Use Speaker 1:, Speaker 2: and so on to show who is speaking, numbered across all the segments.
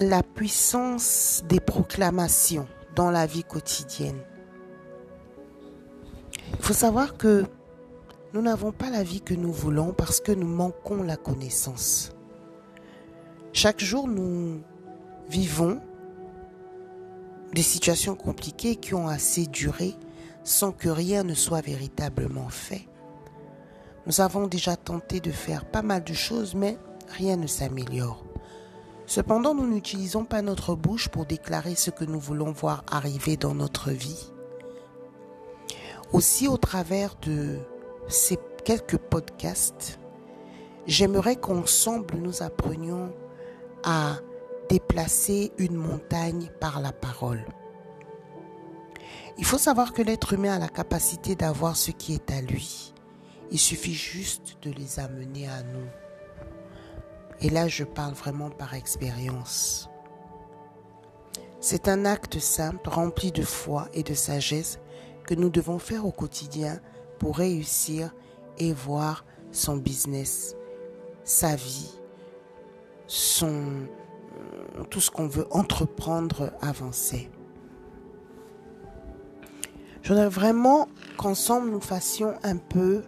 Speaker 1: la puissance des proclamations dans la vie quotidienne. Il faut savoir que nous n'avons pas la vie que nous voulons parce que nous manquons la connaissance. Chaque jour, nous vivons des situations compliquées qui ont assez duré sans que rien ne soit véritablement fait. Nous avons déjà tenté de faire pas mal de choses, mais rien ne s'améliore. Cependant, nous n'utilisons pas notre bouche pour déclarer ce que nous voulons voir arriver dans notre vie. Aussi, au travers de ces quelques podcasts, j'aimerais qu'ensemble nous apprenions à déplacer une montagne par la parole. Il faut savoir que l'être humain a la capacité d'avoir ce qui est à lui. Il suffit juste de les amener à nous. Et là, je parle vraiment par expérience. C'est un acte simple, rempli de foi et de sagesse que nous devons faire au quotidien pour réussir et voir son business, sa vie, son, tout ce qu'on veut entreprendre avancer. Je voudrais vraiment qu'ensemble nous fassions un peu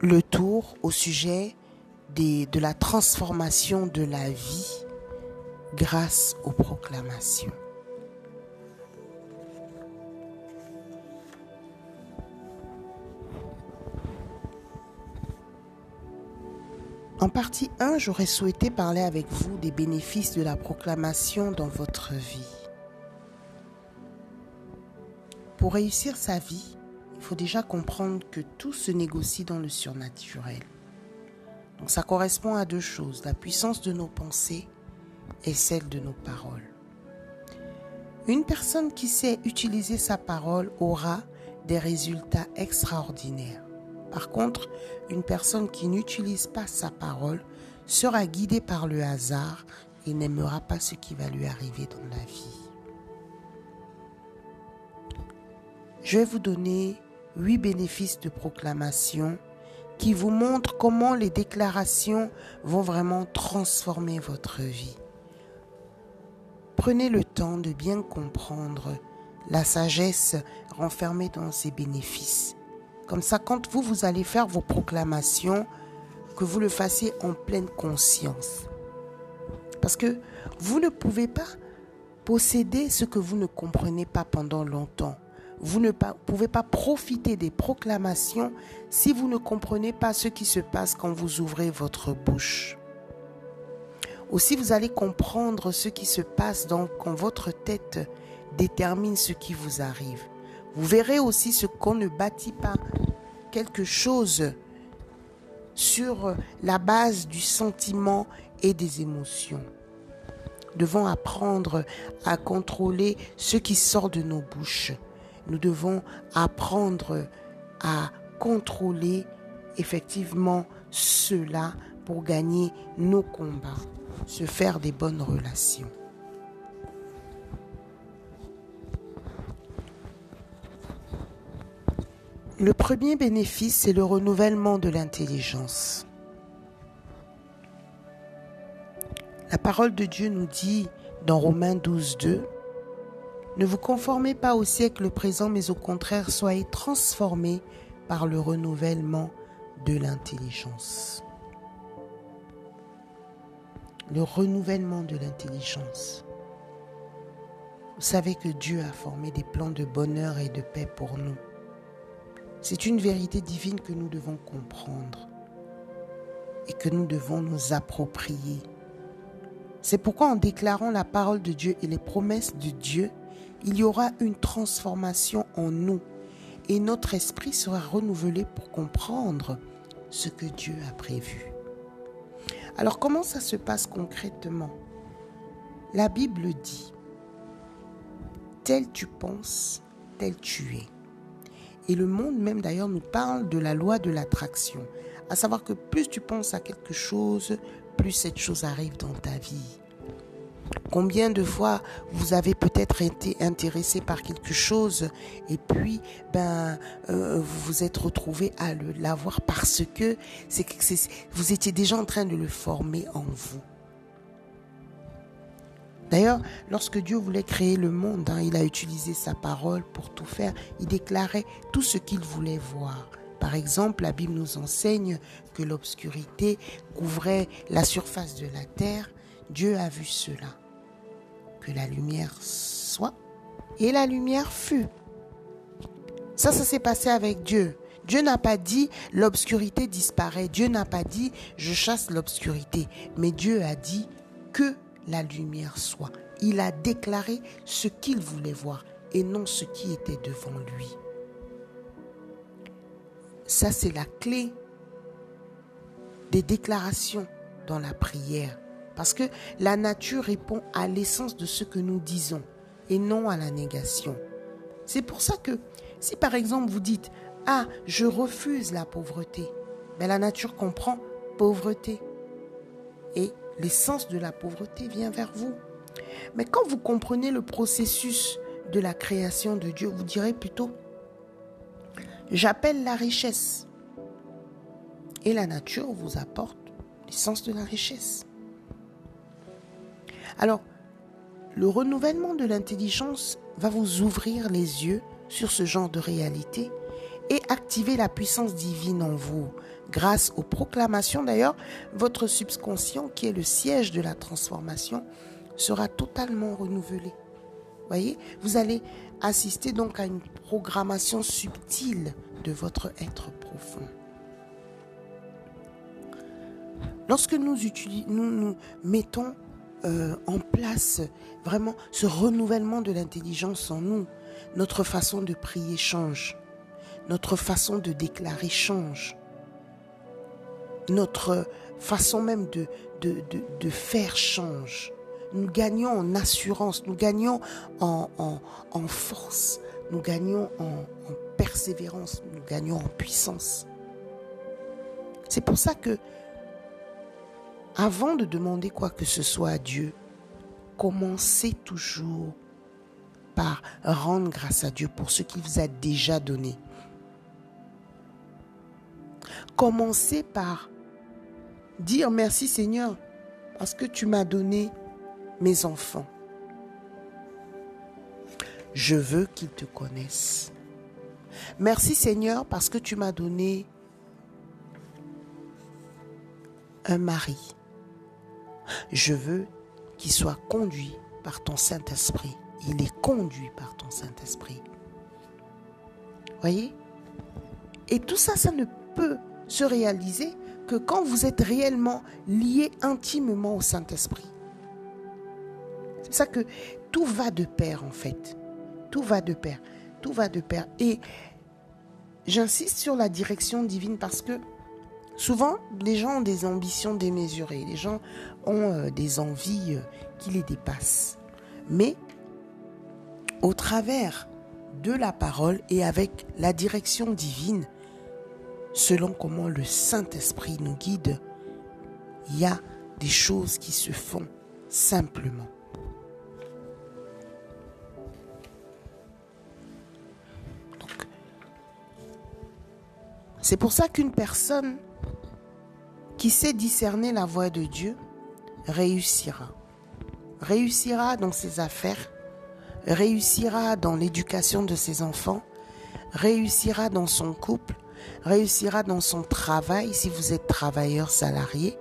Speaker 1: le tour au sujet de la transformation de la vie grâce aux proclamations. En partie 1, j'aurais souhaité parler avec vous des bénéfices de la proclamation dans votre vie. Pour réussir sa vie, il faut déjà comprendre que tout se négocie dans le surnaturel. Donc ça correspond à deux choses, la puissance de nos pensées et celle de nos paroles. Une personne qui sait utiliser sa parole aura des résultats extraordinaires. Par contre, une personne qui n'utilise pas sa parole sera guidée par le hasard et n'aimera pas ce qui va lui arriver dans la vie. Je vais vous donner huit bénéfices de proclamation qui vous montre comment les déclarations vont vraiment transformer votre vie. Prenez le temps de bien comprendre la sagesse renfermée dans ces bénéfices. Comme ça, quand vous, vous allez faire vos proclamations, que vous le fassiez en pleine conscience. Parce que vous ne pouvez pas posséder ce que vous ne comprenez pas pendant longtemps. Vous ne pouvez pas profiter des proclamations si vous ne comprenez pas ce qui se passe quand vous ouvrez votre bouche. Aussi, vous allez comprendre ce qui se passe quand votre tête détermine ce qui vous arrive. Vous verrez aussi ce qu'on ne bâtit pas quelque chose sur la base du sentiment et des émotions. Devons apprendre à contrôler ce qui sort de nos bouches nous devons apprendre à contrôler effectivement cela pour gagner nos combats, se faire des bonnes relations. Le premier bénéfice, c'est le renouvellement de l'intelligence. La parole de Dieu nous dit dans Romains 12, 2, ne vous conformez pas au siècle présent, mais au contraire, soyez transformés par le renouvellement de l'intelligence. Le renouvellement de l'intelligence. Vous savez que Dieu a formé des plans de bonheur et de paix pour nous. C'est une vérité divine que nous devons comprendre et que nous devons nous approprier. C'est pourquoi en déclarant la parole de Dieu et les promesses de Dieu, il y aura une transformation en nous et notre esprit sera renouvelé pour comprendre ce que Dieu a prévu. Alors comment ça se passe concrètement? La Bible dit, tel tu penses, tel tu es. Et le monde même d'ailleurs nous parle de la loi de l'attraction, à savoir que plus tu penses à quelque chose, plus cette chose arrive dans ta vie. Combien de fois vous avez peut-être été intéressé par quelque chose et puis ben euh, vous vous êtes retrouvé à l'avoir parce que c'est vous étiez déjà en train de le former en vous. D'ailleurs, lorsque Dieu voulait créer le monde, hein, il a utilisé sa parole pour tout faire. Il déclarait tout ce qu'il voulait voir. Par exemple, la Bible nous enseigne que l'obscurité couvrait la surface de la terre. Dieu a vu cela. Que la lumière soit. Et la lumière fut. Ça, ça s'est passé avec Dieu. Dieu n'a pas dit l'obscurité disparaît. Dieu n'a pas dit je chasse l'obscurité. Mais Dieu a dit que la lumière soit. Il a déclaré ce qu'il voulait voir et non ce qui était devant lui. Ça, c'est la clé des déclarations dans la prière. Parce que la nature répond à l'essence de ce que nous disons et non à la négation. C'est pour ça que si par exemple vous dites Ah, je refuse la pauvreté, ben, la nature comprend pauvreté. Et l'essence de la pauvreté vient vers vous. Mais quand vous comprenez le processus de la création de Dieu, vous direz plutôt, j'appelle la richesse. Et la nature vous apporte l'essence de la richesse. Alors, le renouvellement de l'intelligence va vous ouvrir les yeux sur ce genre de réalité et activer la puissance divine en vous. Grâce aux proclamations d'ailleurs, votre subconscient, qui est le siège de la transformation, sera totalement renouvelé. Voyez, vous allez assister donc à une programmation subtile de votre être profond. Lorsque nous, nous, nous mettons euh, en place vraiment ce renouvellement de l'intelligence en nous, notre façon de prier change, notre façon de déclarer change, notre façon même de, de, faire change. Nous gagnons en assurance, nous gagnons en, en, force, nous gagnons en persévérance, nous gagnons en puissance. C'est pour ça que, avant de demander quoi que ce soit à Dieu, commencez toujours par rendre grâce à Dieu pour ce qu'il vous a déjà donné. Commencez par dire merci Seigneur parce que tu m'as donné mes enfants. Je veux qu'ils te connaissent. Merci Seigneur parce que tu m'as donné un mari. Je veux qu'il soit conduit par ton Saint-Esprit. Il est conduit par ton Saint-Esprit. Voyez? Et tout ça, ça ne peut se réaliser que quand vous êtes réellement lié intimement au Saint-Esprit. C'est ça que tout va de pair en fait. Tout va de pair. Tout va de pair. Et j'insiste sur la direction divine parce que souvent les gens ont des ambitions démesurées. Les gens ont euh, des envies euh, qui les dépassent. Mais au travers de la parole et avec la direction divine, selon comment le Saint-Esprit nous guide, il y a des choses qui se font simplement. C'est pour ça qu'une personne qui sait discerner la voix de Dieu réussira. Réussira dans ses affaires, réussira dans l'éducation de ses enfants, réussira dans son couple, réussira dans son travail si vous êtes travailleur salarié,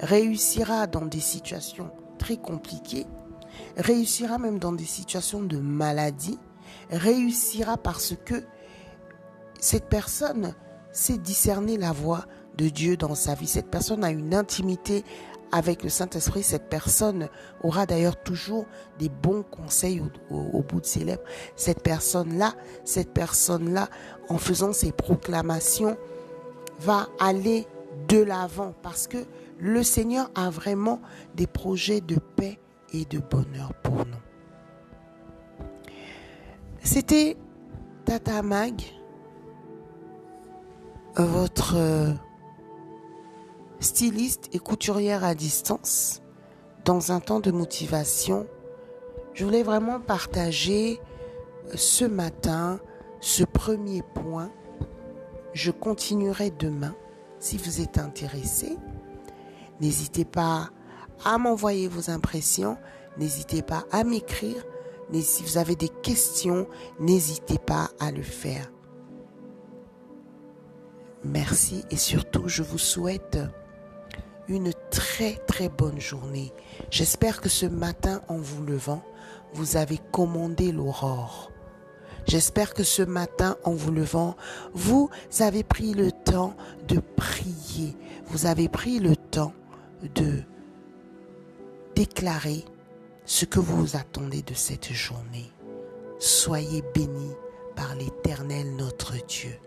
Speaker 1: réussira dans des situations très compliquées, réussira même dans des situations de maladie, réussira parce que cette personne sait discerner la voix de Dieu dans sa vie. Cette personne a une intimité avec le Saint-Esprit. Cette personne aura d'ailleurs toujours des bons conseils au, bout de ses lèvres. Cette personne-là, cette personne-là, en faisant ses proclamations, va aller de l'avant parce que le Seigneur a vraiment des projets de paix et de bonheur pour nous. C'était Tata Mag, votre styliste et couturière à distance, dans un temps de motivation, je voulais vraiment partager euh, ce matin ce premier point. Je continuerai demain. Si vous êtes intéressé, n'hésitez pas à m'envoyer vos impressions n'hésitez pas à m'écrire. Si vous avez des questions, n'hésitez pas à le faire. Merci et surtout, je vous souhaite une très très bonne journée. J'espère que ce matin, en vous levant, vous avez commandé l'aurore. J'espère que ce matin, en vous levant, vous avez pris le temps de prier. Vous avez pris le temps de déclarer ce que vous attendez de cette journée. Soyez bénis par l'Éternel notre Dieu.